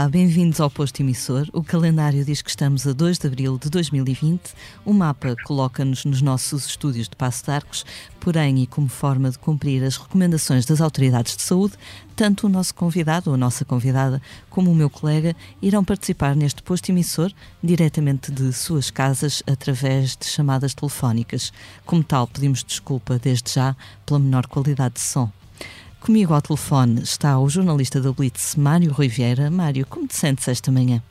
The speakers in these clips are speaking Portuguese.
Olá, bem-vindos ao Posto Emissor. O calendário diz que estamos a 2 de abril de 2020. O mapa coloca-nos nos nossos estúdios de Passo de Arcos, porém, e como forma de cumprir as recomendações das autoridades de saúde, tanto o nosso convidado ou a nossa convidada como o meu colega irão participar neste posto emissor diretamente de suas casas através de chamadas telefónicas. Como tal, pedimos desculpa desde já pela menor qualidade de som. Comigo ao telefone está o jornalista da Blitz, Mário Rui Vieira. Mário, como te sentes esta manhã?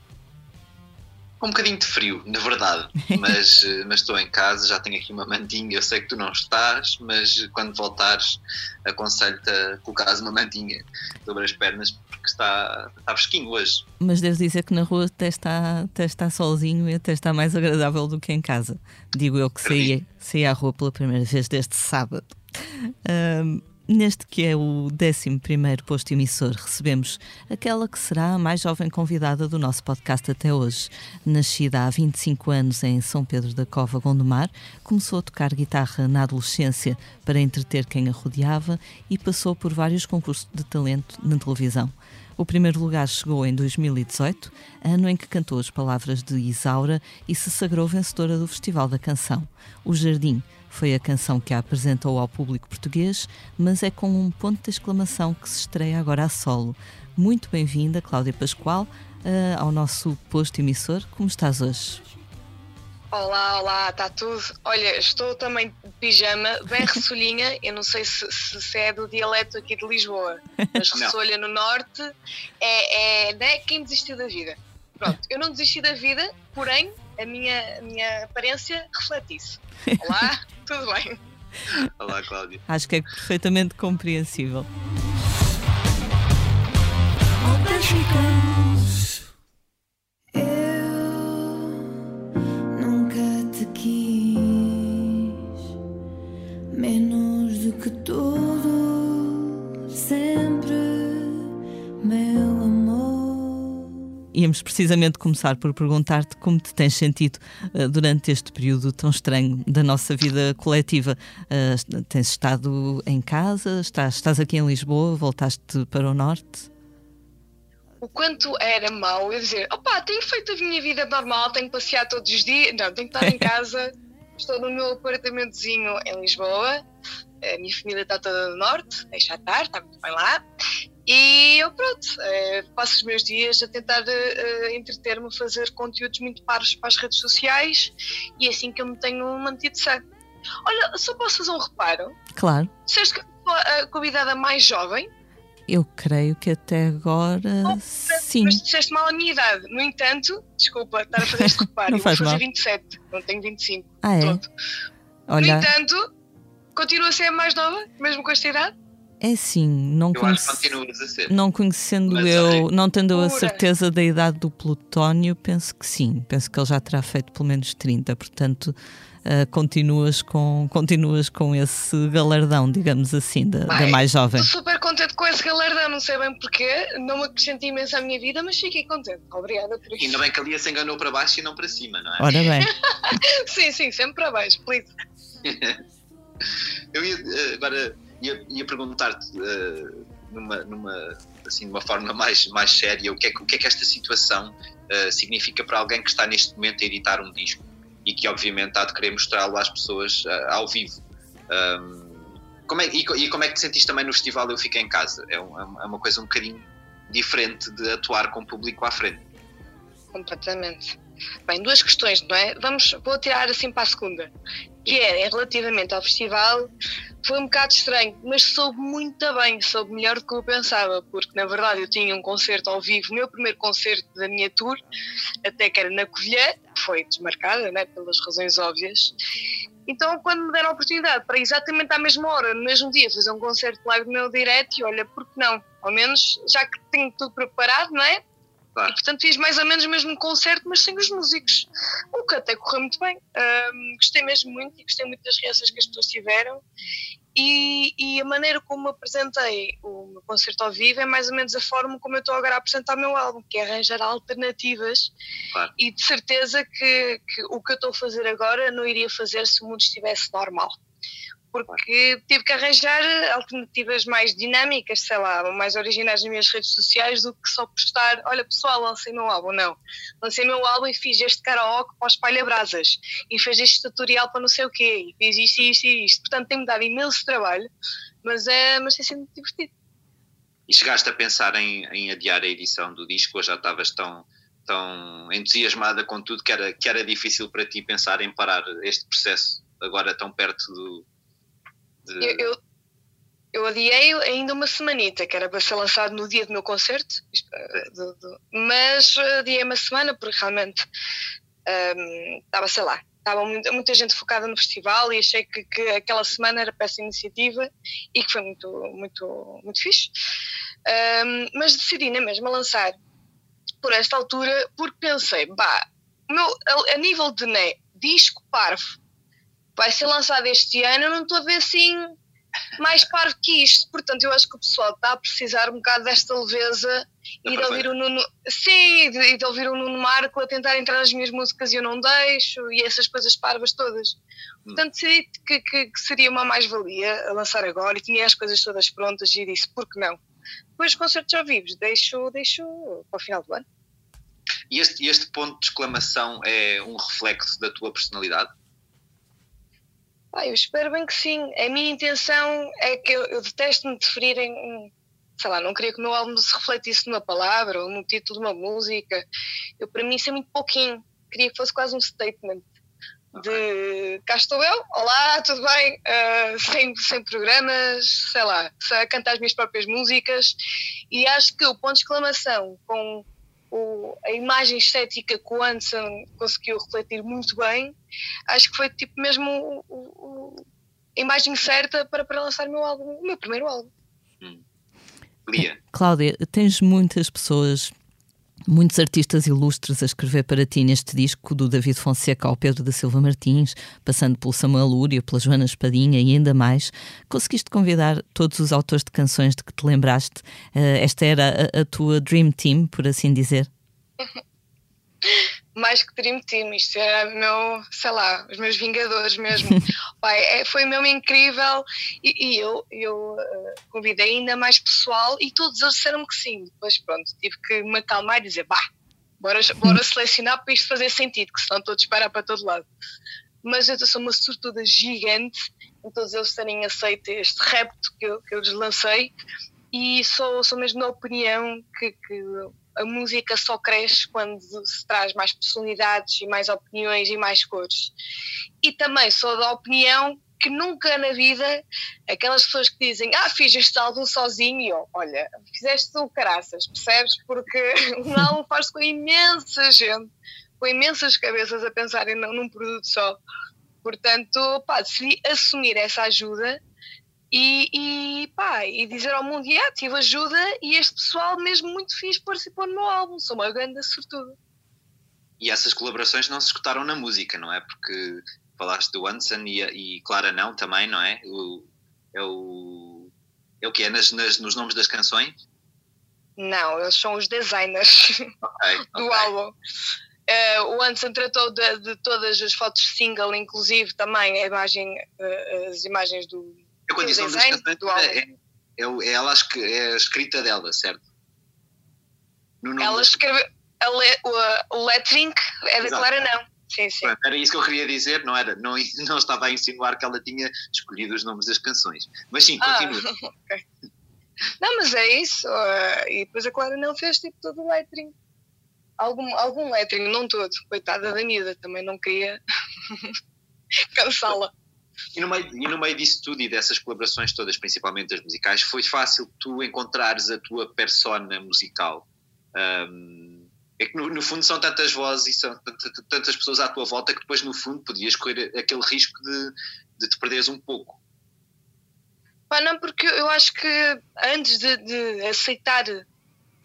Um bocadinho de frio, na verdade, mas, eh, mas estou em casa, já tenho aqui uma mantinha, eu sei que tu não estás, mas quando voltares aconselho-te a colocares uma mantinha sobre as pernas porque está, está fresquinho hoje. Mas devo dizer que na rua até está, até está solzinho e até está mais agradável do que em casa. Digo eu que saí, saí à rua pela primeira vez desde sábado. Um, Neste que é o 11 posto emissor, recebemos aquela que será a mais jovem convidada do nosso podcast até hoje. Nascida há 25 anos em São Pedro da Cova, Gondomar, começou a tocar guitarra na adolescência para entreter quem a rodeava e passou por vários concursos de talento na televisão. O primeiro lugar chegou em 2018, ano em que cantou as palavras de Isaura e se sagrou vencedora do Festival da Canção. O Jardim foi a canção que a apresentou ao público português, mas é com um ponto de exclamação que se estreia agora a solo. Muito bem-vinda, Cláudia Pascoal, uh, ao nosso posto emissor. Como estás hoje? Olá, olá, está tudo? Olha, estou também de pijama, bem ressolhinha. Eu não sei se, se, é do dialeto aqui de Lisboa, mas ressolha no norte é, é, é quem desistiu da vida. Pronto, eu não desisti da vida, porém a minha, a minha aparência reflete isso. Olá, tudo bem? Olá, Cláudia. Acho que é perfeitamente compreensível. Íamos precisamente começar por perguntar-te como te tens sentido uh, durante este período tão estranho da nossa vida coletiva. Uh, tens estado em casa? Estás, estás aqui em Lisboa? Voltaste para o Norte? o quanto era mau eu dizer, opá, tenho feito a minha vida normal, tenho passeado todos os dias, não, tenho que estar em casa, estou no meu apartamentozinho em Lisboa, a minha família está toda do norte, deixa estar, está muito bem lá, e eu, pronto, eh, passo os meus dias a tentar uh, entreter-me a fazer conteúdos muito paros para as redes sociais e é assim que eu me tenho mantido sã. Olha, só posso fazer um reparo? Claro. Seste a convidada mais jovem? Eu creio que até agora oh, sim. Mas disseste mal a minha idade. No entanto, desculpa estar a fazer este reparo, não eu faz vou fazer mal. 27, não tenho 25. Ah, é? Olha... No entanto, continua a ser a mais nova, mesmo com esta idade? É sim, não, eu conhece... não conhecendo Mas, eu, não tendo Pura. a certeza da idade do Plutónio, penso que sim. Penso que ele já terá feito pelo menos 30, portanto uh, continuas, com, continuas com esse galardão, digamos assim, da, da mais jovem. Estou super contente com esse galardão, não sei bem porquê, não me acrescenta imenso à minha vida, mas fiquei contente. Obrigada por isso. Ainda bem que a Lia se enganou para baixo e não para cima, não é? Ora bem. sim, sim, sempre para baixo, please. eu ia eh, agora ia, ia perguntar-te uh, numa, numa, assim, de uma forma mais, mais séria o que, é, o que é que esta situação uh, significa para alguém que está neste momento a editar um disco e que obviamente há de querer mostrá-lo às pessoas uh, ao vivo. Um, como é, e, e, como é que te sentiste também no festival Eu Fiquei em Casa? É, um, é uma coisa um bocadinho diferente de atuar com o público à frente. Completamente. Bem, duas questões, não é? Vamos, vou tirar assim para a segunda, que é relativamente ao festival, foi um bocado estranho, mas soube muito bem, soube melhor do que eu pensava, porque na verdade eu tinha um concerto ao vivo, meu primeiro concerto da minha tour, até que era na Covilhã, foi desmarcada, né, pelas razões óbvias. Então, quando me deram a oportunidade para exatamente à mesma hora, no mesmo dia, fazer um concerto live no meu direto, e olha, por que não? Ao menos, já que tenho tudo preparado, não é? Claro. E, portanto, fiz mais ou menos o mesmo concerto, mas sem os músicos. O que até correu muito bem. Um, gostei mesmo muito e gostei muito das reações que as pessoas tiveram. E, e, a maneira como apresentei o meu concerto ao vivo é mais ou menos a forma como eu estou agora a apresentar o meu álbum, que é arranjar alternativas. Claro. E de certeza que, que o que eu estou a fazer agora não iria fazer se o mundo estivesse normal porque tive que arranjar alternativas mais dinâmicas, sei lá, mais originais nas minhas redes sociais do que só postar, olha pessoal, lancei meu álbum, não. Lancei meu álbum e fiz este karaoke para o Espalha Brasas e fiz este tutorial para não sei o quê e fiz isto e isto e isto. Portanto, tem-me dado imenso trabalho, mas, é, mas tem sido muito divertido. E chegaste a pensar em, em adiar a edição do disco ou já estavas tão, tão entusiasmada com tudo que era, que era difícil para ti pensar em parar este processo agora tão perto do, de... Eu, eu, eu, adiei ainda uma semanita, que era para ser lançado no dia do meu concerto, eh, mas adiei uma semana porque realmente um, estava, sei lá, estava muita, gente focada no festival e achei que, que, aquela semana era essa iniciativa e que foi muito, muito, muito fixe. Um, mas decidi na mesma lançar por esta altura porque pensei, bah, meu, a, a nível de né, disco parvo vai ser lançado este ano, eu não estou a ver assim mais parvo que isto. Portanto, eu acho que o pessoal está a precisar um bocado desta leveza e de ouvir o Nuno. Sim, e de, ouvir o Nuno Marco a tentar entrar nas minhas músicas e eu não deixo, e essas coisas parvas todas. Hum. Portanto, decidi que, que, que seria uma mais-valia a lançar agora e tinha as coisas todas prontas e disse, por que não? Depois, concertos ao vivo, deixo, deixo para o final do ano. E este, este ponto de exclamação é um reflexo da tua personalidade? Ah, eu espero bem que sim. A minha intenção é que eu, eu detesto me deferir em. Sei lá, não queria que o meu álbum se refletisse numa palavra ou no título de uma música. Eu, para mim, isso é muito pouquinho. Queria que fosse quase um statement de cá estou eu, olá, tudo bem? Uh, sem, sem programas, sei lá, a cantar as minhas próprias músicas. E acho que o ponto de exclamação com o, a imagem estética que o Anson conseguiu refletir muito bem, acho que foi tipo mesmo o, o, a imagem certa para, para lançar o meu álbum, o meu primeiro álbum. Hum. Lia. Cláudia, tens muitas pessoas muitos artistas ilustres a escrever para ti neste disco, do David Fonseca ao Pedro da Silva Martins, passando pelo Samuel Lúria, pela Joana Espadinha e ainda mais. Conseguiste convidar todos os autores de canções de que te lembraste? Uh, esta era a, a, tua Dream Team, por assim dizer? mais que Dream Team, isto era meu, sei lá, os meus Vingadores mesmo. Pai, é, foi mesmo incrível e, e eu, eu uh, convidei ainda mais pessoal e todos eles disseram que sim. Depois, pronto, tive que me acalmar e dizer, bah, bora, bora selecionar para isto fazer sentido, que senão todos parar para todo lado. Mas eu sou uma sortuda gigante em todos eles terem aceito este repto que eu, que eu lhes lancei e sou, sou mesmo da opinião que, que a música só cresce quando se traz mais personalidades e mais opiniões e mais cores. E também sou da opinião que nunca na vida aquelas pessoas que dizem ah, fiz este álbum sozinho, eu, olha, fizeste o caraças, percebes? Porque um álbum faz com imensa gente, com imensas cabeças a pensarem num produto só. Portanto, pá, decidi assumir essa ajuda e, e, pá, e dizer ao mundo, yeah, tive ajuda e este pessoal mesmo muito fixe participou no meu álbum, sou uma grande sortuda. E essas colaborações não se escutaram na música, não é? Porque falaste do Anson e, e Clara não também, não é? O, é o, é o que é nas, nas, nos nomes das canções? Não, eles são os designers okay, do okay. álbum. Uh, o Anson tratou de, de, todas as fotos single, inclusive também a imagem, uh, as imagens do, a condição das canções é, é, é, ela é a escrita dela, certo? ela escreveu. O, o lettering é da Clara, não. Sim, sim. era isso que eu queria dizer, não era? Não, não estava a insinuar que ela tinha escolhido os nomes das canções. Mas sim, ah, continua. Ah, okay. Não, mas é isso. Uh, e depois a Clara não fez tipo todo o lettering. Algum, algum lettering, não todo. Coitada da Nida, também não queria cansá-la. E no, meio, e no meio disso tudo e dessas colaborações todas, principalmente as musicais, foi fácil tu encontrares a tua persona musical. Um, é que no, no, fundo são tantas vozes e são tantas pessoas à tua volta que depois no fundo podias correr aquele risco de, de te perderes um pouco. Pá, não, porque eu acho que antes de, de aceitar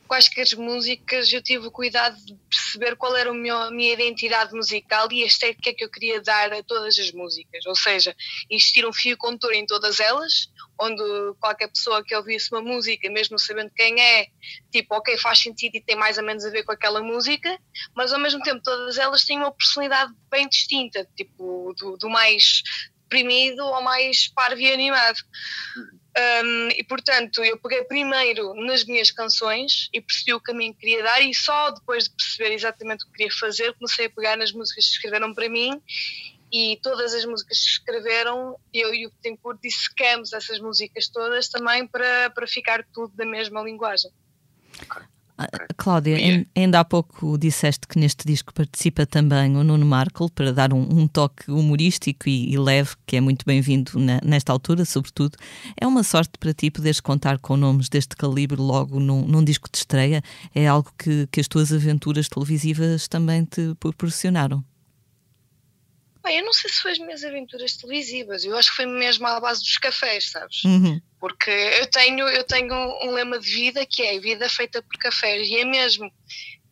quaisquer músicas eu tive o cuidado de perceber qual era meu, a minha identidade musical e a estética que eu queria dar a todas as músicas. Ou seja, existir um fio condutor em todas elas, onde qualquer pessoa que ouvisse uma música, mesmo sabendo quem é, tipo, ok, faz sentido e tem mais ou menos a ver com aquela música, mas ao mesmo tempo todas elas têm uma personalidade bem distinta, tipo, do, do mais deprimido ou mais parvo e animado. Um, e portanto, eu peguei primeiro nas minhas canções e percebi o caminho que queria dar, e só depois de perceber exatamente o que queria fazer, comecei a pegar nas músicas que escreveram para mim. E todas as músicas que escreveram, eu e o Betancourt dissecamos essas músicas todas também para, para ficar tudo da mesma linguagem. Ah, Cláudia, ainda há pouco disseste que neste disco participa também o Nuno Markle para dar um, um toque humorístico e, e, leve, que é muito bem-vindo nesta altura, sobretudo. É uma sorte para ti poderes contar com nomes deste calibre logo num, num disco de estreia? É algo que, que as tuas aventuras televisivas também te proporcionaram? Bem, eu não sei se foi as minhas aventuras televisivas, eu acho que foi mesmo à base dos cafés, sabes? Uhum. Porque eu tenho, eu tenho um lema de vida que é vida feita por cafés, e é mesmo.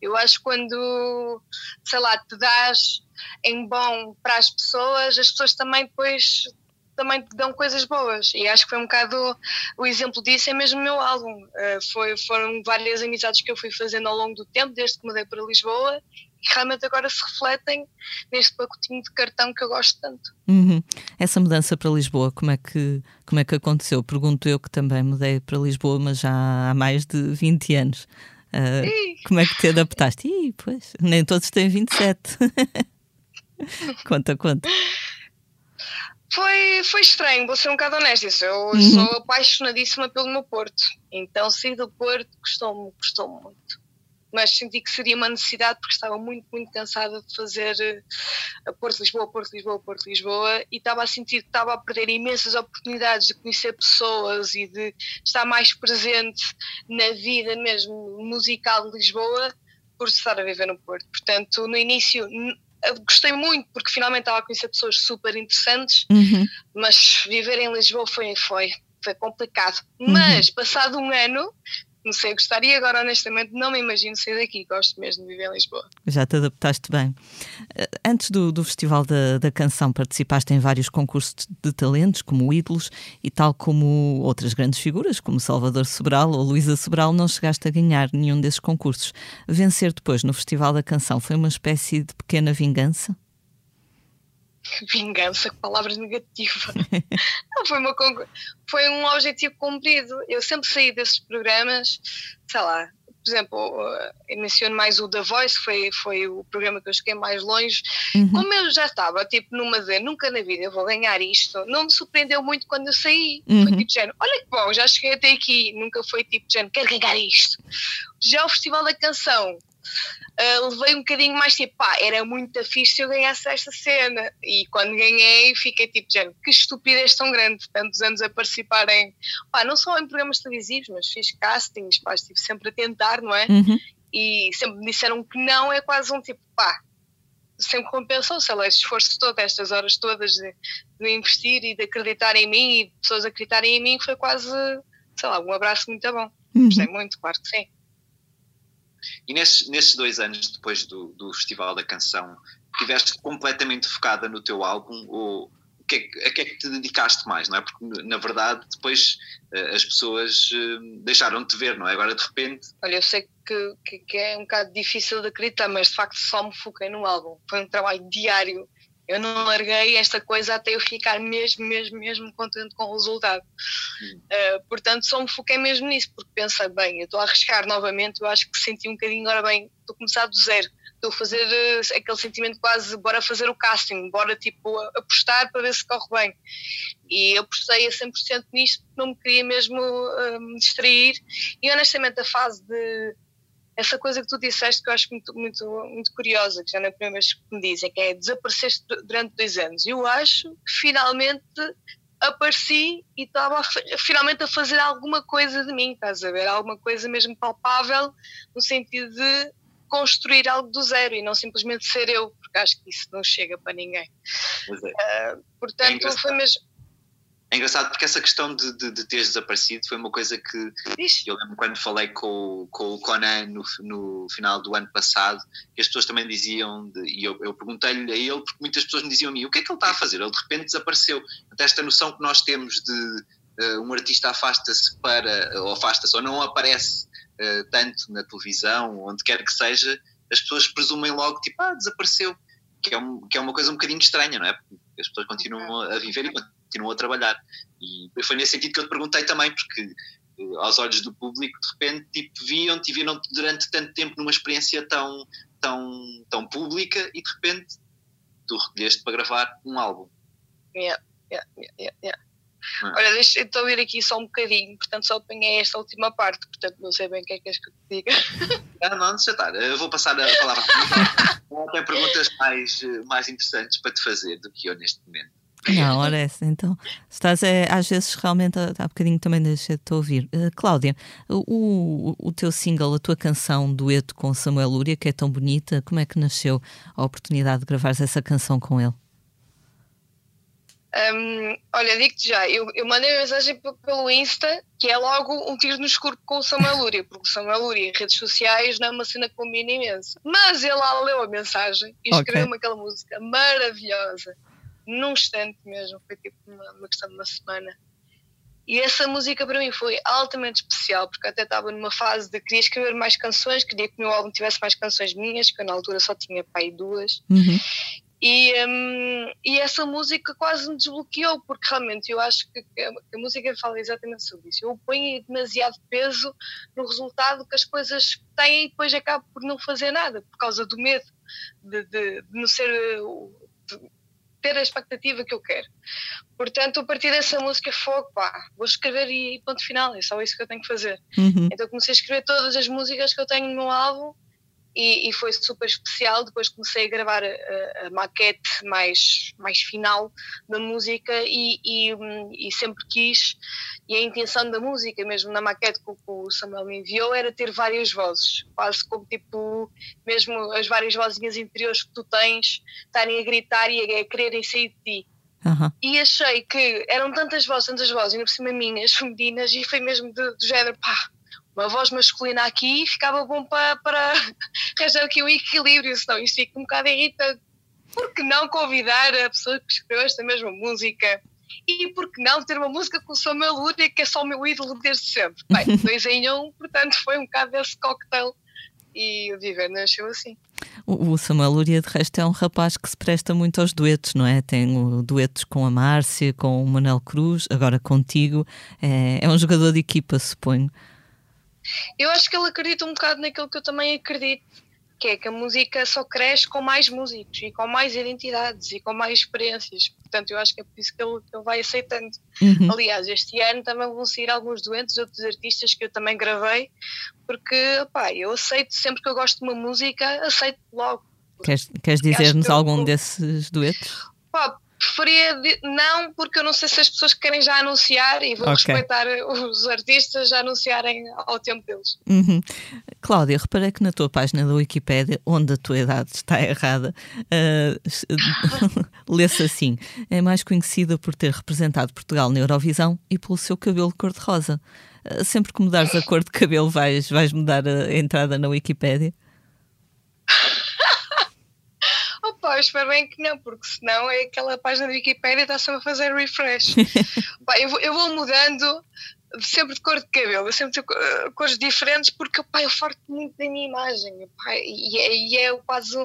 Eu acho que quando, sei lá, te dás em bom para as pessoas, as pessoas também depois também te dão coisas boas e acho que foi um bocado o exemplo disso é mesmo o meu álbum uh, foi, foram várias amizades que eu fui fazendo ao longo do tempo desde que mudei para Lisboa que realmente agora se refletem neste pacotinho de cartão que eu gosto tanto. Uhum. Essa mudança para Lisboa, como é, que, como é que aconteceu? Pergunto eu que também mudei para Lisboa, mas já há mais de 20 anos. Uh, como é que te adaptaste? Ih, pois, nem todos têm 27. conta, conta. Foi, foi estranho, vou ser um bocado honesta. Eu uhum. sou apaixonadíssima pelo meu Porto. Então, sair do Porto custou-me custou muito mas senti que seria uma necessidade porque estava muito, muito cansada de fazer uh, Porto Lisboa, Porto Lisboa, Porto Lisboa e estava a sentir que estava a perder imensas oportunidades de conhecer pessoas e de estar mais presente na vida mesmo musical de Lisboa por estar a viver no Porto. Portanto, no início gostei muito porque finalmente estava a conhecer pessoas super interessantes, uhum. mas viver em Lisboa foi, foi, foi complicado. Uhum. Mas passado um ano não sei gostar e agora honestamente não me imagino sair daqui, gosto mesmo de viver em Lisboa. Já te adaptaste bem. Eh, antes do, do Festival da, da Canção participaste em vários concursos de talentos, como Ídolos, e tal como outras grandes figuras, como Salvador Sobral ou Luísa Sobral, não chegaste a ganhar nenhum desses concursos. Vencer depois no Festival da Canção foi uma espécie de pequena vingança? vingança, que palavra negativa. Não, foi, uma, foi um objetivo cumprido. Eu sempre saí desses programas, sei lá, por exemplo, eu menciono mais o The Voice, que foi, foi o programa que eu cheguei mais longe. Uhum. Como eu já estava, tipo, numa de nunca na vida eu vou ganhar isto, não me surpreendeu muito quando eu saí. Uhum. Foi tipo, género, olha que bom, já cheguei até aqui. Nunca foi tipo, género, quero ganhar isto. Já o Festival da Canção, uh, levei um bocadinho mais tipo, pá, era muito fixe se eu ganhasse esta cena. E quando ganhei, fiquei tipo, gente, que estupidez tão grande, tantos anos a participar em, pá, não só em programas televisivos, mas fiz castings, pá, estive sempre a tentar, não é? Uhum. E sempre me disseram que não, é quase um tipo, pá, sempre compensou, sei lá, este esforço todo, estas horas todas de, de investir e de acreditar em mim e de pessoas acreditarem em mim, foi quase, sei lá, um abraço muito bom. Uhum. Gostei muito, claro que sim. E nesses, nesses dois anos depois do, do Festival da Canção, estiveste completamente focada no teu álbum ou o que é, a que é que te dedicaste mais, não é? Porque na verdade depois uh, as pessoas uh, deixaram de te ver, não é? Agora de repente. Olha, eu sei que, que, que, é um bocado difícil de acreditar, mas de facto só me foquei no álbum. Foi um trabalho diário eu não larguei esta coisa até eu ficar mesmo, mesmo, mesmo contente com o resultado. Uh, portanto, só me foquei mesmo nisso, porque pensei, bem, eu estou a arriscar novamente, eu acho que senti um bocadinho, agora bem, estou a começar do zero. Estou a fazer uh, aquele sentimento quase, bora fazer o casting, bora tipo apostar para ver se corre bem. E eu apostei a 100% nisto, porque não me queria mesmo uh, me distrair. E honestamente, a fase de essa coisa que tu disseste que eu acho muito, muito, muito curiosa, que já não é a primeira vez que me dizem, que é desapareceste durante dois anos. Eu acho que finalmente apareci e estava finalmente a fazer alguma coisa de mim, estás a ver? Alguma coisa mesmo palpável, no sentido de construir algo do zero e não simplesmente ser eu, porque acho que isso não chega para ninguém. É. Uh, portanto, é foi mesmo é engraçado porque essa questão de, de, de teres desaparecido foi uma coisa que Ixi. eu lembro quando falei com, com o Conan no, no final do ano passado, que as pessoas também diziam, de, e eu, eu perguntei-lhe a ele, porque muitas pessoas me diziam a mim: o que é que ele está a fazer? Ele de repente desapareceu. Até esta noção que nós temos de uh, um artista afasta-se para, ou afasta-se, ou não aparece uh, tanto na televisão, onde quer que seja, as pessoas presumem logo, tipo, ah, desapareceu. que, é um, que é uma coisa um bocadinho estranha, não é? Porque as pessoas continuam a viver e continuam a trabalhar. E foi nesse sentido que eu te perguntei também, porque eh, aos olhos do público, de repente, tipo, viam-te e viram-te durante tanto tempo numa experiência tão, tão, tão pública e de repente tu recolheste para gravar um álbum. Yeah, yeah, yeah, yeah. É. Olha, deixa eu ouvir aqui só um bocadinho, portanto só apanhei esta última parte, portanto não sei bem o que é que és que eu te diga. Não, não, deixa estar, eu vou passar a palavra a Tem perguntas mais, mais interessantes para te fazer do que eu neste momento. Não, ora essa, então. Estás, é, às vezes, realmente, há bocadinho também deixa-te ouvir. Uh, Cláudia, o, o teu single, a tua canção, dueto com Samuel Lúria, que é tão bonita, como é que nasceu a oportunidade de gravares essa canção com ele? Um, olha, digo-te já, eu, eu mandei uma mensagem pelo Insta que é logo um tiro no escuro com o Samuel Lúria, porque o Samuel Lúria em redes sociais não é uma cena que combina imenso. Mas ele lá leu a mensagem e escreveu-me okay. aquela música maravilhosa, num instante mesmo, foi tipo uma, uma questão de uma semana. E essa música para mim foi altamente especial, porque até estava numa fase de queria escrever mais canções, queria que o meu álbum tivesse mais canções minhas, que eu na altura só tinha pai duas. Uhum. E, um, e essa música quase me desbloqueou, porque realmente eu acho que a, a música fala exatamente sobre isso. Eu ponho demasiado peso no resultado que as coisas têm e depois acabo por não fazer nada, por causa do medo de, de, de não ser. Ter a expectativa que eu quero. Portanto, a partir dessa música, fogo, pá, vou escrever e ponto final, é só isso que eu tenho que fazer. Uhum. Então comecei a escrever todas as músicas que eu tenho no meu álbum e, e, foi super especial. Depois comecei a gravar a, a, maquete mais, mais final da música e, e, e, sempre quis. E a intenção da música, mesmo na maquete que o Samuel me enviou, era ter várias vozes, quase como tipo, mesmo as várias vozinhas interiores que tu tens estarem a gritar e a, quererem sair de ti. Uhum. E achei que eram tantas vozes, tantas vozes, ainda por cima minhas, femininas, e foi mesmo do, do género, pá, uma voz masculina aqui ficava bom para, para arranjar aqui o equilíbrio, senão isto fica um bocado irritante. Por que não convidar a pessoa que escreveu esta mesma música? E por que não ter uma música com o Samuel Lúria, que é só o meu ídolo desde sempre? Bem, dois em um, portanto foi um bocado desse cocktail e o Viver nasceu assim. O Samuel Lúria, de resto, é um rapaz que se presta muito aos duetos, não é? Tem duetos com a Márcia, com o Manel Cruz, agora contigo. É, é um jogador de equipa, suponho. Eu acho que ele acredita um bocado naquilo que eu também acredito, que é que a música só cresce com mais músicos e com mais identidades e com mais experiências. Portanto, eu acho que é por isso que ele, que ele vai aceitando. Uhum. Aliás, este ano também vão sair alguns doentes, outros artistas que eu também gravei, porque pá, eu aceito sempre que eu gosto de uma música, aceito logo. Queres, queres dizer-nos algum eu, desses duetos? Pá, preferia não, porque eu não sei se as pessoas querem já anunciar e vou okay. respeitar os artistas já anunciarem ao tempo deles. Uhum. Cláudia, reparei que na tua página da Wikipédia, onde a tua idade está errada, uh, lê-se assim: é mais conhecida por ter representado Portugal na Eurovisão e pelo seu cabelo cor-de-rosa. Uh, sempre que mudares a cor de cabelo, vais, vais mudar a entrada na Wikipédia? Pá, eu espero bem que não, porque senão é aquela página da Wikipedia está sempre a fazer refresh. pá, eu, vou, eu vou mudando sempre de cor de cabelo, sempre de uh, cores diferentes, porque pá, eu farto muito da minha imagem pá, e, é, e é quase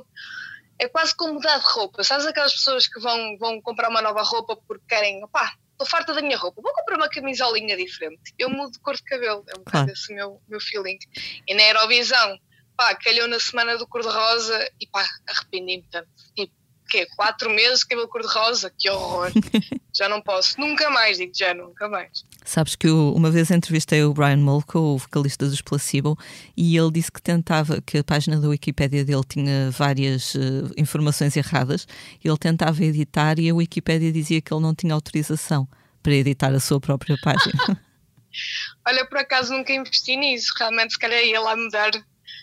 é quase como mudar de roupa. Sabes aquelas pessoas que vão, vão comprar uma nova roupa porque querem, pá, estou farta da minha roupa, vou comprar uma camisolinha diferente. Eu mudo de cor de cabelo, é um bocado esse meu, meu feeling. E na Eurovisão, pá, calhou na semana do cor-de-rosa e pá, arrependi-me tanto. Tipo, quê? Quatro meses cabelo cor-de-rosa? Que horror. já não posso. Nunca mais, digo já, nunca mais. Sabes que eu, uma vez entrevistei o Brian Molko, o vocalista dos Placebo, e ele disse que tentava, que a página da Wikipédia dele tinha várias uh, informações erradas, ele tentava editar e a Wikipédia dizia que ele não tinha autorização para editar a sua própria página. Olha, por acaso nunca investi nisso, realmente se calhar ia lá mudar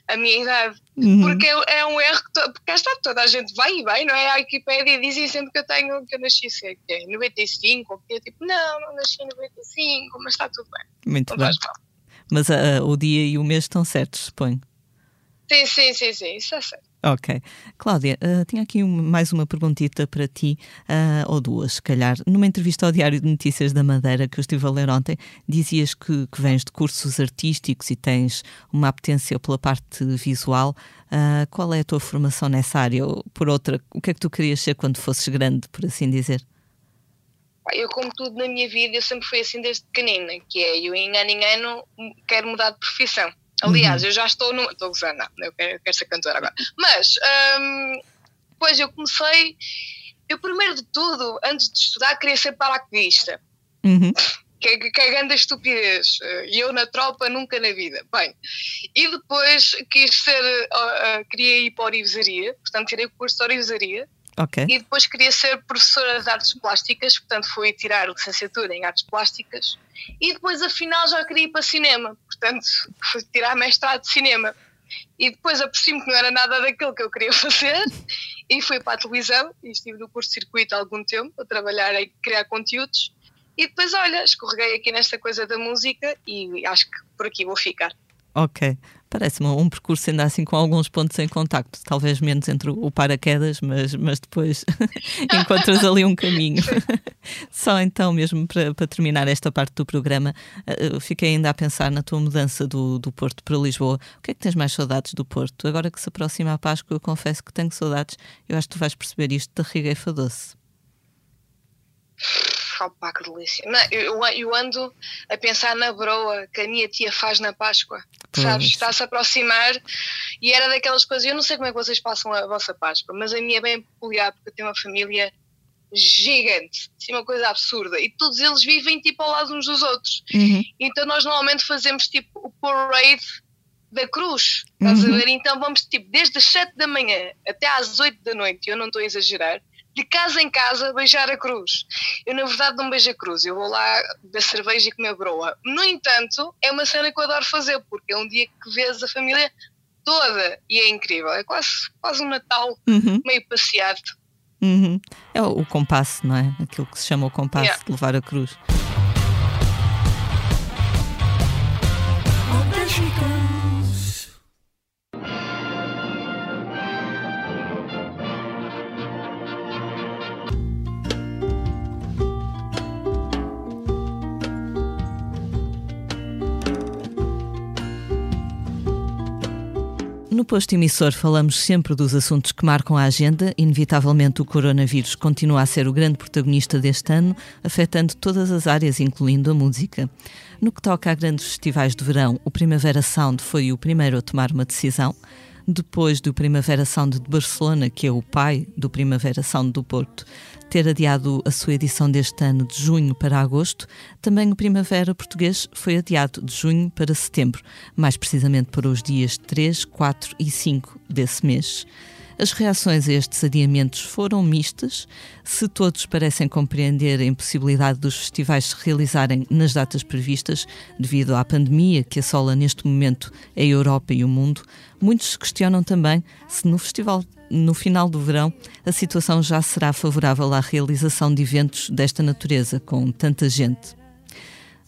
a minha idade. Uhum. Porque é, é, um erro que to, porque está toda a gente vai e vai, não é? A Wikipédia dizem sempre que eu tenho que eu nasci sei, que é 95, ou que é tipo, não, não nasci em 95, mas está tudo bem. Muito não bem. Mas uh, o dia e o mês estão certos, suponho. Sim, sim, sim, sim, isso é certo. Ok. Cláudia, uh, tinha aqui uma, mais uma perguntita para ti, uh, ou duas, se calhar. Numa entrevista ao Diário de Notícias da Madeira, que eu estive a ler ontem, dizias que, que vens de cursos artísticos e tens uma apetência pela parte visual. Uh, qual é a tua formação nessa área? Ou, por outra, o que é que tu querias ser quando fosses grande, por assim dizer? Eu, como tudo na minha vida, eu sempre fui assim desde pequenina, que é eu em ano em ano quero mudar de profissão. Aliás, uhum. eu já estou no. Estou usando, não, eu quero, eu quero ser cantora agora. Mas, um, depois eu comecei. Eu, primeiro de tudo, antes de estudar, queria ser paraquedista. Uhum. Que, que é grande estupidez. E eu na tropa, nunca na vida. Bem, e depois quis ser. Uh, uh, queria ir para a orivesaria, portanto, tirei o curso de orivesaria. Okay. E depois queria ser professora de artes plásticas, portanto fui tirar licenciatura em artes plásticas. E depois, afinal, já queria ir para cinema, portanto fui tirar mestrado de cinema. E depois apercebi-me que não era nada daquilo que eu queria fazer e fui para a televisão e estive no curso de circuito há algum tempo a trabalhar em criar conteúdos. E depois, olha, escorreguei aqui nesta coisa da música e acho que por aqui vou ficar. Ok. Parece-me um percurso ainda assim com alguns pontos em contacto, talvez menos entre o paraquedas, mas, mas depois encontras ali um caminho. Só então, mesmo para, para, terminar esta parte do programa, uh, fiquei ainda a pensar na tua mudança do, do Porto para Lisboa. O que é que tens mais saudades do Porto? Agora que se aproxima a Páscoa, eu confesso que tenho saudades. Eu acho que tu vais perceber isto da Rigueifa Doce opa, que delícia. Não, eu, eu, ando a pensar na broa que a minha tia faz na Páscoa. Sabes? Está-se a aproximar e era daquelas coisas. Eu não sei como é que vocês passam a vossa Páscoa, mas a minha é bem peculiar porque eu tenho uma família gigante, assim, uma coisa absurda, e todos eles vivem tipo ao lado uns dos outros. Uhum. Então nós normalmente fazemos tipo o parade da cruz, estás uhum. a ver? Então vamos tipo desde as 7 da manhã até às 8 da noite, eu não estou a exagerar, de casa em casa beijar a cruz. Eu, na verdade, não beijo a cruz, eu vou lá beber cerveja e comer broa. No entanto, é uma cena que eu adoro fazer, porque é um dia que vês a família toda e é incrível. É quase, quase um Natal uhum. meio passeado. Uhum. É o, o, compasso, não é? Aquilo que se chama o compasso yeah. de levar a cruz. No posto emissor falamos sempre dos assuntos que marcam a agenda. Inevitavelmente, o coronavírus continua a ser o grande protagonista deste ano, afetando todas as áreas, incluindo a música. No que toca a grandes festivais de verão, o Primavera Sound foi o primeiro a tomar uma decisão. Depois do Primavera Sound de Barcelona, que é o pai do Primavera Sound do Porto, ter adiado a sua edição deste ano de junho para agosto, também o Primavera Português foi adiado de junho para setembro, mais precisamente para os dias 3, 4 e 5 desse mês. As reações a estes adiamentos foram mistas. Se todos parecem compreender a impossibilidade dos festivais se realizarem nas datas previstas, devido à pandemia que assola neste momento a Europa e o mundo, muitos se questionam também se no festival no final do verão, a situação já será favorável à realização de eventos desta natureza, com tanta gente.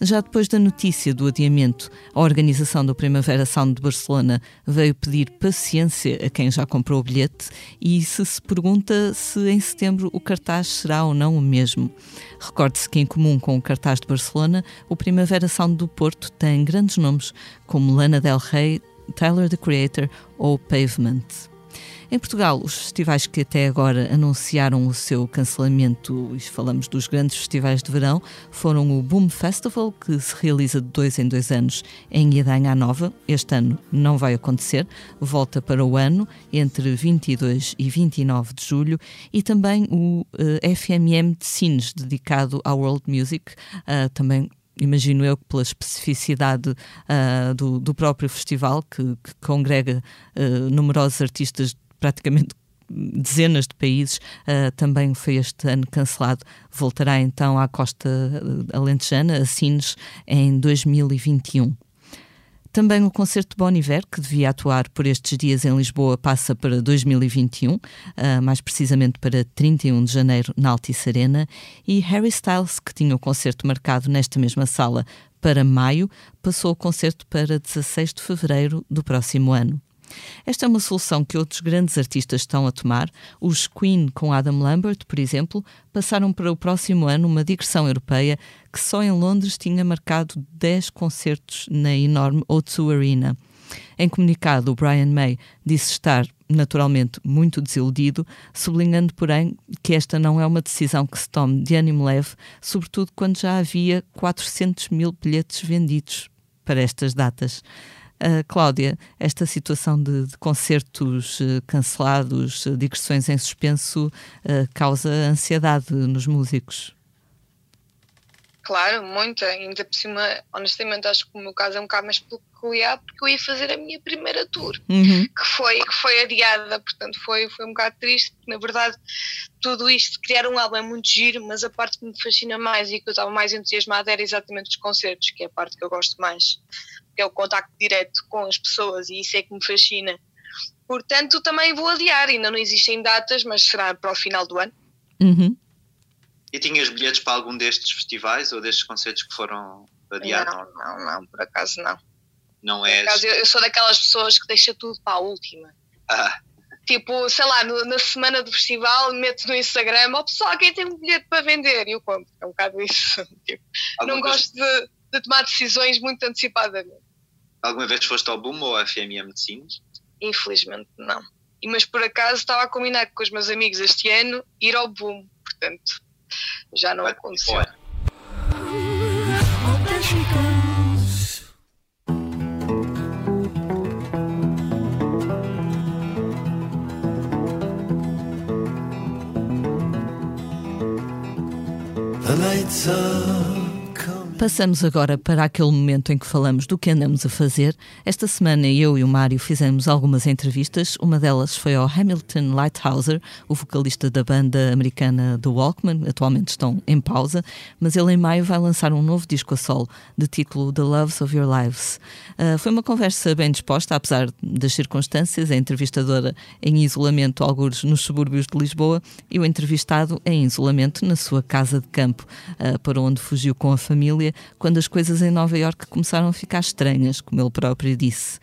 Já depois da notícia do adiamento, a organização do Primavera Sound de Barcelona veio pedir paciência a quem já comprou o bilhete e se se pergunta se em setembro o cartaz será ou não o mesmo. Recorde-se que, em comum com o cartaz de Barcelona, o Primavera Sound do Porto tem grandes nomes como Lana Del Rey, Tyler the Creator ou Pavement. Em Portugal, os festivais que até agora anunciaram o seu cancelamento, e falamos dos grandes festivais de verão, foram o Boom Festival, que se realiza de dois em dois anos em Idanha Nova. Este ano não vai acontecer, volta para o ano, entre 22 e 29 de julho, e também o uh, eh, FMM de Cines, dedicado à World Music, uh, também imagino eu que pela especificidade uh, do, do, próprio festival, que, que congrega uh, numerosos artistas praticamente dezenas de países, uh, também foi este ano cancelado. Voltará então à costa alentejana, a Sines, em 2021. Também o concerto de Bon Iver, que devia atuar por estes dias em Lisboa, passa para 2021, uh, mais precisamente para 31 de janeiro na Altice Arena, e Harry Styles, que tinha o concerto marcado nesta mesma sala para maio, passou o concerto para 16 de fevereiro do próximo ano. Esta é uma solução que outros grandes artistas estão a tomar. Os Queen, com Adam Lambert, por exemplo, passaram para o próximo ano uma digressão europeia que só em Londres tinha marcado 10 concertos na enorme O2 Arena. Em comunicado, o Brian May disse estar naturalmente muito desiludido, sublinhando, porém, que esta não é uma decisão que se tome de ânimo leve, sobretudo quando já havia 400 mil bilhetes vendidos para estas datas. Uh, Cláudia, esta situação de, de concertos uh, cancelados, uh, digressões em suspenso, causa ansiedade nos músicos. Claro, muita. Ainda por cima, honestamente, acho que o meu caso é um bocado mais peculiar porque eu ia fazer a minha primeira tour, uhum. que, foi, que foi adiada, portanto foi, foi um bocado triste, porque na verdade tudo isto, criar um álbum é muito giro, mas a parte que me fascina mais e que eu estava mais entusiasmada era exatamente os concertos, que é a parte que eu gosto mais, que é o contacto direto com as pessoas e isso é que me fascina. Portanto, também vou adiar, ainda não existem datas, mas será para o final do ano. Uhum. E tinhas bilhetes para algum destes festivais ou destes concertos que foram adiados? Não, não, não, por acaso não. Não. Por acaso, eu, eu, sou daquelas pessoas que deixa tudo para a última. Ah. Tipo, sei lá, no, na semana do festival, meto no Instagram, ó oh, pessoal, quem tem um bilhete para vender? E eu compro. É um bocado isso. Tipo, não coisa... gosto de, de, tomar decisões muito antecipadamente. Alguma vez foste ao Boom ou à FMM Medicinas? Infelizmente, não. E, mas por acaso estava a combinar com os meus amigos este ano ir ao Boom. Portanto, já não aconteceu. The lights up. Passamos agora para aquele momento em que falamos do que andamos a fazer. Esta semana eu e o Mário fizemos algumas entrevistas. Uma delas foi ao Hamilton Lighthouser, o vocalista da banda americana The Walkman. Atualmente estão em pausa, mas ele em maio vai lançar um novo disco a solo, de título The Loves of Your Lives. Uh, foi uma conversa bem disposta, apesar das circunstâncias. A entrevistadora em isolamento, alguns nos subúrbios de Lisboa, e o entrevistado em isolamento na sua casa de campo, uh, para onde fugiu com a família quando as coisas em Nova Iorque começaram a ficar estranhas, como ele próprio disse.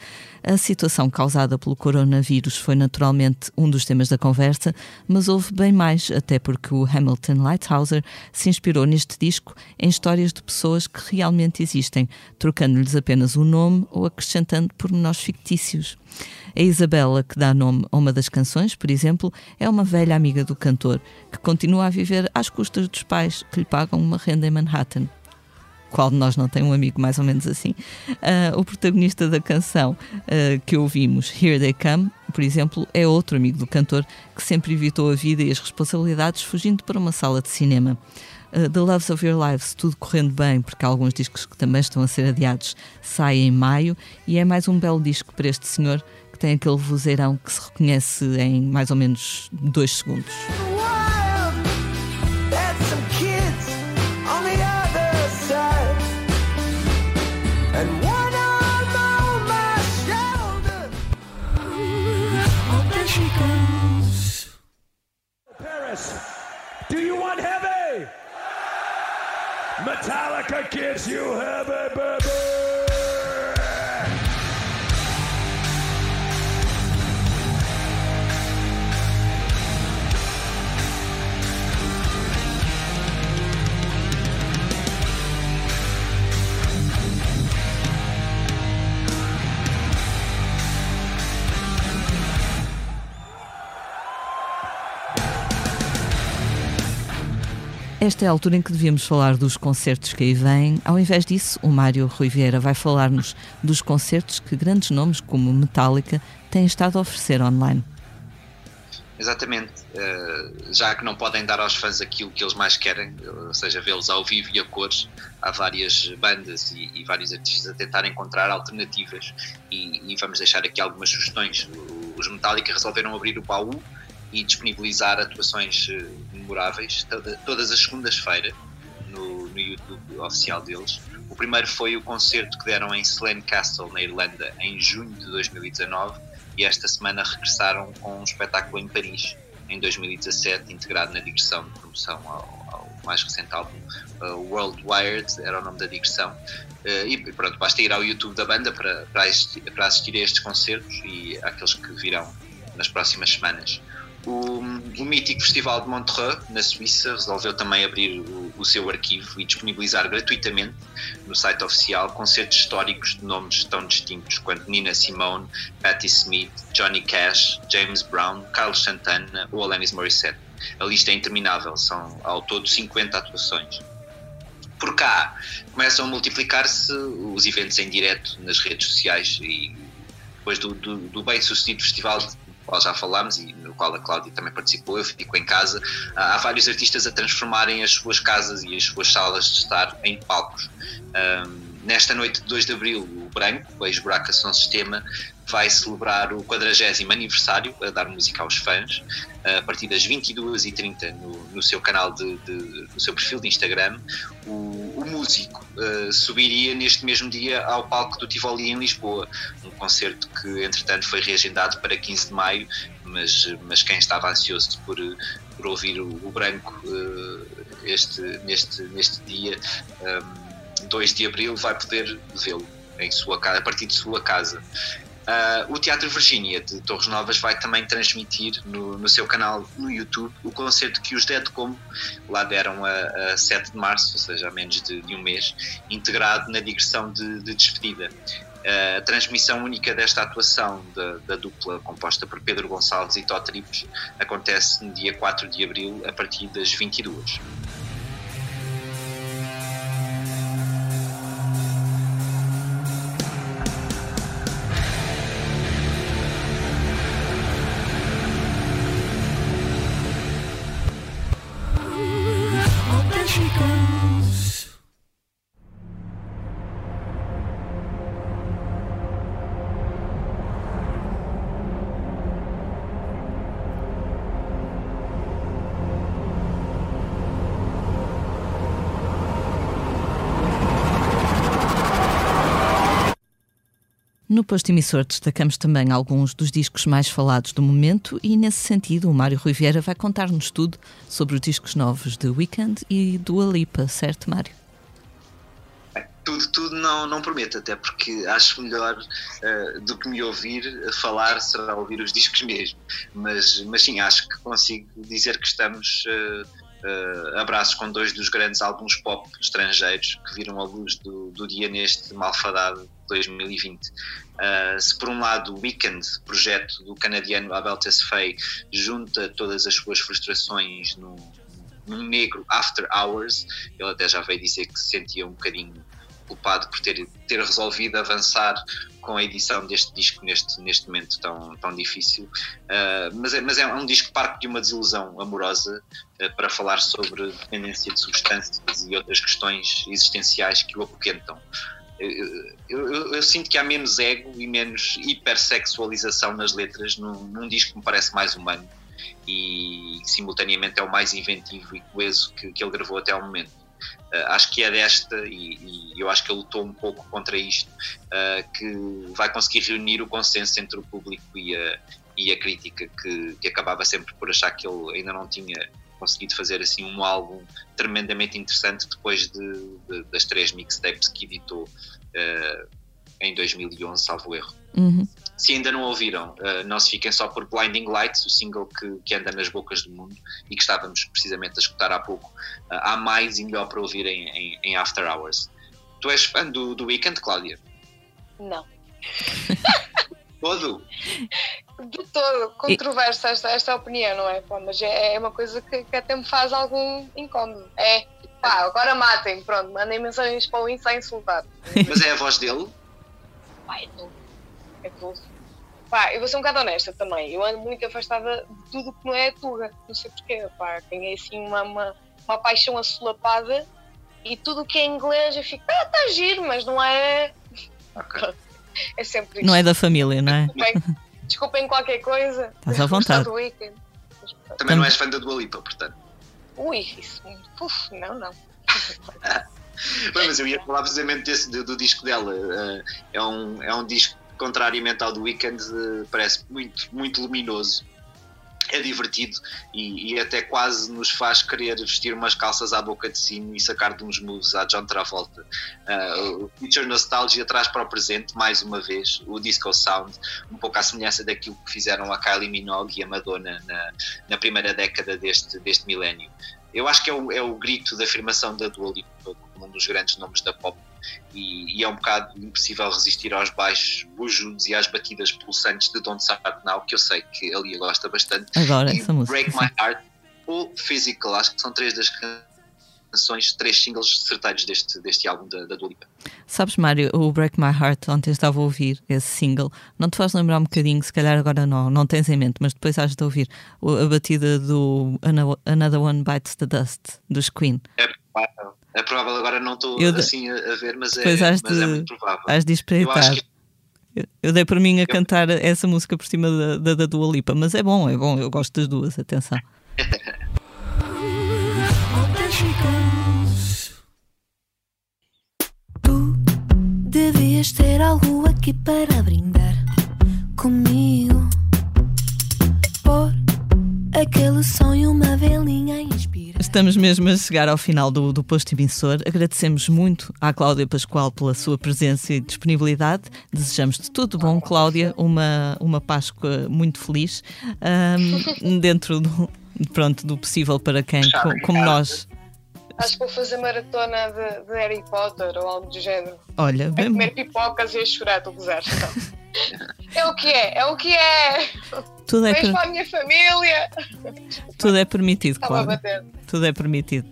A situação causada pelo coronavírus foi naturalmente um dos temas da conversa, mas houve bem mais, até porque o Hamilton Lighthouser se inspirou neste disco em histórias de pessoas que realmente existem, trocando-lhes apenas o nome ou acrescentando pormenores fictícios. A Isabela, que dá nome a uma das canções, por exemplo, é uma velha amiga do cantor, que continua a viver às custas dos pais, que lhe pagam uma renda em Manhattan qual de nós não tem um amigo mais ou menos assim? Uh, o protagonista da canção uh, que ouvimos, Here They Come, por exemplo, é outro amigo do cantor que sempre evitou a vida e as responsabilidades fugindo para uma sala de cinema. Uh, The Loves of Your Lives, tudo correndo bem, porque há alguns discos que também estão a ser adiados, sai em maio e é mais um belo disco para este senhor que tem aquele vozeirão que se reconhece em mais ou menos dois segundos. Metallica gives you heavy, Esta é a altura em que devíamos falar dos concertos que aí vêm. Ao invés disso, o Mário Rui Vieira vai falar-nos dos concertos que grandes nomes como Metallica têm estado a oferecer online. Exatamente, eh, já que não podem dar aos fãs aquilo que eles mais querem, ou seja, vê-los ao vivo e a cores, há várias bandas e, e vários artistas a tentar encontrar alternativas e, e, vamos deixar aqui algumas sugestões. Os Metallica resolveram abrir o baú e disponibilizar atuações eh, memoráveis toda, todas as segundas-feiras no, no, YouTube oficial deles. O primeiro foi o concerto que deram em Slane Castle, na Irlanda, em junho de 2019, e esta semana regressaram com um espetáculo em Paris, em 2017, integrado na digressão de promoção ao, ao mais recente álbum, uh, World Wired, era o nome da digressão. E pronto, basta ir ao YouTube da banda para, para, assistir, para assistir a estes concertos e àqueles que virão nas próximas semanas. O, o, mítico Festival de Montreux, na Suíça, resolveu também abrir o, o, seu arquivo e disponibilizar gratuitamente no site oficial concertos históricos de nomes tão distintos quanto Nina Simone, Patti Smith, Johnny Cash, James Brown, Carlos Santana ou Alanis Morissette. A lista é interminável, são ao todo 50 atuações. Por cá começam a multiplicar-se os eventos em direto nas redes sociais e depois do, do, do bem-sucedido festival qual já falámos e no qual a Cláudia também participou, eu fico em casa, há vários artistas a transformarem as suas casas e as suas salas de estar em palcos. Um, nesta noite de 2 de Abril, o Branco, o ex-Buraca Som Sistema, vai celebrar o 40 aniversário a dar música aos fãs a partir das 22h30 no, no seu canal de, de, no seu perfil de Instagram o, o músico uh, subiria neste mesmo dia ao palco do Tivoli em Lisboa um concerto que entretanto foi reagendado para 15 de maio mas, mas quem estava ansioso por, por ouvir o, o Branco uh, este, neste, neste dia um, 2 de Abril vai poder vê-lo em sua casa, a partir de sua casa. Uh, o Teatro Virgínia de Torres Novas vai também transmitir no, no, seu canal no YouTube o concerto que os Dead Como lá deram a, a 7 de março, ou seja, há menos de, de um mês, integrado na digressão de, de despedida. Uh, a transmissão única desta atuação da, da, dupla composta por Pedro Gonçalves e Tó Tripes acontece no dia 4 de abril a partir das 22. Posto emissor destacamos também alguns dos discos mais falados do momento e, nesse sentido, o Mário Rui Vieira vai contar-nos tudo sobre os discos novos de Weekend e do Alipa, certo, Mário? Tudo, tudo não, não prometo, até porque acho melhor uh, do que me ouvir falar será ouvir os discos mesmo. Mas, mas sim, acho que consigo dizer que estamos uh, uh, abraços com dois dos grandes álbuns pop estrangeiros que viram a luz do, do dia neste malfadado 2020. Uh, eh, se por um lado o Weekend, projeto do canadiano Abel Tesfaye, junta todas as suas frustrações no, no negro After Hours, ele até já veio dizer que se sentia um bocadinho culpado por ter, ter resolvido avançar com a edição deste disco neste, neste momento tão, tão difícil. Uh, mas, é, mas é um disco parque de uma desilusão amorosa uh, para falar sobre dependência de substâncias e outras questões existenciais que o apoquentam. Eu, eu, eu, sinto que há menos ego e menos hipersexualização nas letras num, num disco que me parece mais humano e simultaneamente é o mais inventivo e coeso que, que ele gravou até ao momento. Uh, acho que é desta, e, e, eu acho que ele lutou um pouco contra isto, uh, que vai conseguir reunir o consenso entre o público e a, e a crítica, que, que acabava sempre por achar que ele ainda não tinha conseguido fazer assim um álbum tremendamente interessante depois de, de, das três mixtapes que editou uh, em 2011, salvo erro. Uhum. Se ainda não ouviram, uh, não se fiquem só por Blinding Lights, o single que, que anda nas bocas do mundo e que estávamos precisamente a escutar há pouco. Uh, há mais e melhor para ouvir em, em, em, After Hours. Tu és fã do, do Weekend, Cláudia? Não. todo? De todo. Controversa esta, esta opinião, não é? Pô, mas é, é uma coisa que, que, até me faz algum incómodo. É, pá, agora matem, pronto, mandem mensagens para o Insta a insultar. Mas é a voz dele? Pá, é tudo. É tudo. Pá, eu vou ser um bocado honesta também. Eu ando muito afastada de tudo que não é Tuga. Não sei porquê. Pá, tenho assim uma, uma, uma paixão assolapada e tudo que é inglês eu fico, ah, está giro, mas não é. Okay. É sempre isso. Não é da família, não é? Desculpem, desculpem qualquer coisa. Estás à vontade. Também não és fã da Dua Lipa, portanto. Ui, isso. Uf, não, não. Bem, mas eu ia falar precisamente desse, do, do disco dela. Uh, é, um, é um disco, contrariamente ao do Weekend, uh, parece muito, muito luminoso. é divertido e, e, até quase nos faz querer vestir umas calças à boca de sino e sacar de uns moves à John Travolta. Uh, o Future Nostalgia traz para o presente, mais uma vez, o Disco Sound, um pouco à semelhança daquilo que fizeram a Kylie Minogue e a Madonna na, na primeira década deste, deste milénio. Eu acho que é o, é o grito de afirmação da Dua Lipa como um dos grandes nomes da pop e, e, é um bocado impossível resistir aos baixos bujudos e às batidas pulsantes de Don't Start Now, que eu sei que a Lia gosta bastante. Agora essa música. Break My Heart ou Physical, acho que são três das canções, três singles certeiros deste, deste álbum da, da Dua Lipa. Sabes, Mário, o Break My Heart, ontem estava a ouvir esse single, não te faz lembrar um bocadinho, se calhar agora não, não tens em mente, mas depois has de ouvir a batida do Another One Bites the Dust, dos Queen. É, é provável, agora não estou assim a, ver, mas, é, mas de, é muito provável. Has de espreitar. Eu, dei por mim a eu... cantar essa música por cima da, da, da Dua Lipa, mas é bom, é bom, eu gosto das duas, atenção. devias ter algo aqui para brindar comigo. Por aquele sonho, uma velinha inspira. Estamos mesmo a chegar ao final do, do posto emissor. Agradecemos muito à Cláudia Pascoal pela sua presença e disponibilidade. Desejamos de tudo bom, Cláudia, uma, uma Páscoa muito feliz, um, dentro do, pronto, do possível para quem, como, como nós. Acho que vou fazer maratona de, de, Harry Potter ou algo do género. Olha, bem... A comer pipocas e a chorar, estou a gozar. É o que é, é o que é. Tudo é Beijo per... para a minha família. Tudo é permitido, claro. Tudo é permitido.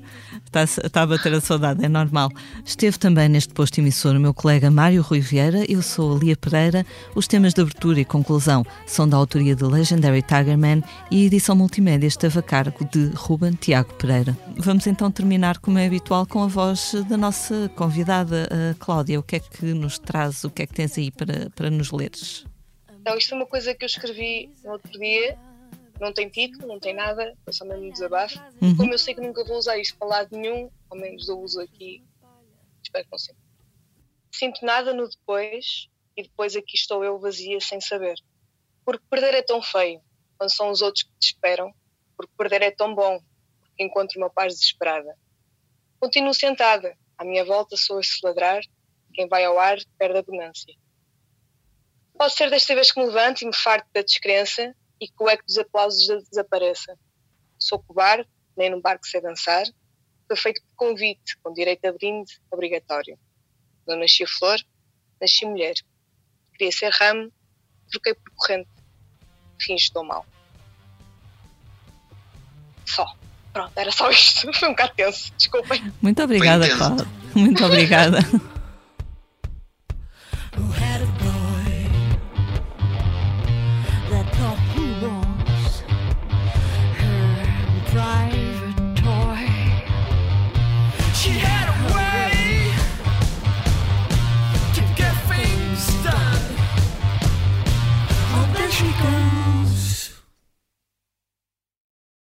Está, a bater a saudade, é normal. Esteve também neste posto emissor o meu colega Mário Rui Vieira, eu sou a Lia Pereira. Os temas de abertura e conclusão são da autoria de Legendary Tigerman e a edição multimédia esteve a cargo de Ruben Tiago Pereira. Vamos então terminar, como é habitual, com a voz da nossa convidada, Cláudia. O que é que nos traz, o que é que tens aí para, para nos leres? Então, isto é uma coisa que eu escrevi no outro dia, não tem título, não tem nada, é só mesmo desabafo. Uhum. Como eu sei que nunca vou usar isto para lado nenhum, ao menos eu uso aqui, espero que não sinta. Sinto nada no depois e depois aqui estou eu vazia sem saber. Porque perder é tão feio, quando são os outros que te esperam, porque perder é tão bom, porque encontro uma paz desesperada. Continuo sentada, à minha volta sou a se ladrar, quem vai ao ar perde a bonância. Pode ser desta vez que me levante e me farte da descrença e que o eco dos aplausos desapareça. Sou cobarde, nem num barco sei dançar, foi feito por convite, com direito a brinde obrigatório. Não nasci flor, nasci mulher. Queria ser ramo, troquei por corrente. Fins estou mal. Só. Pronto, era só isto. Foi um bocado tenso, desculpem. Muito obrigada, Cláudia. Muito obrigada.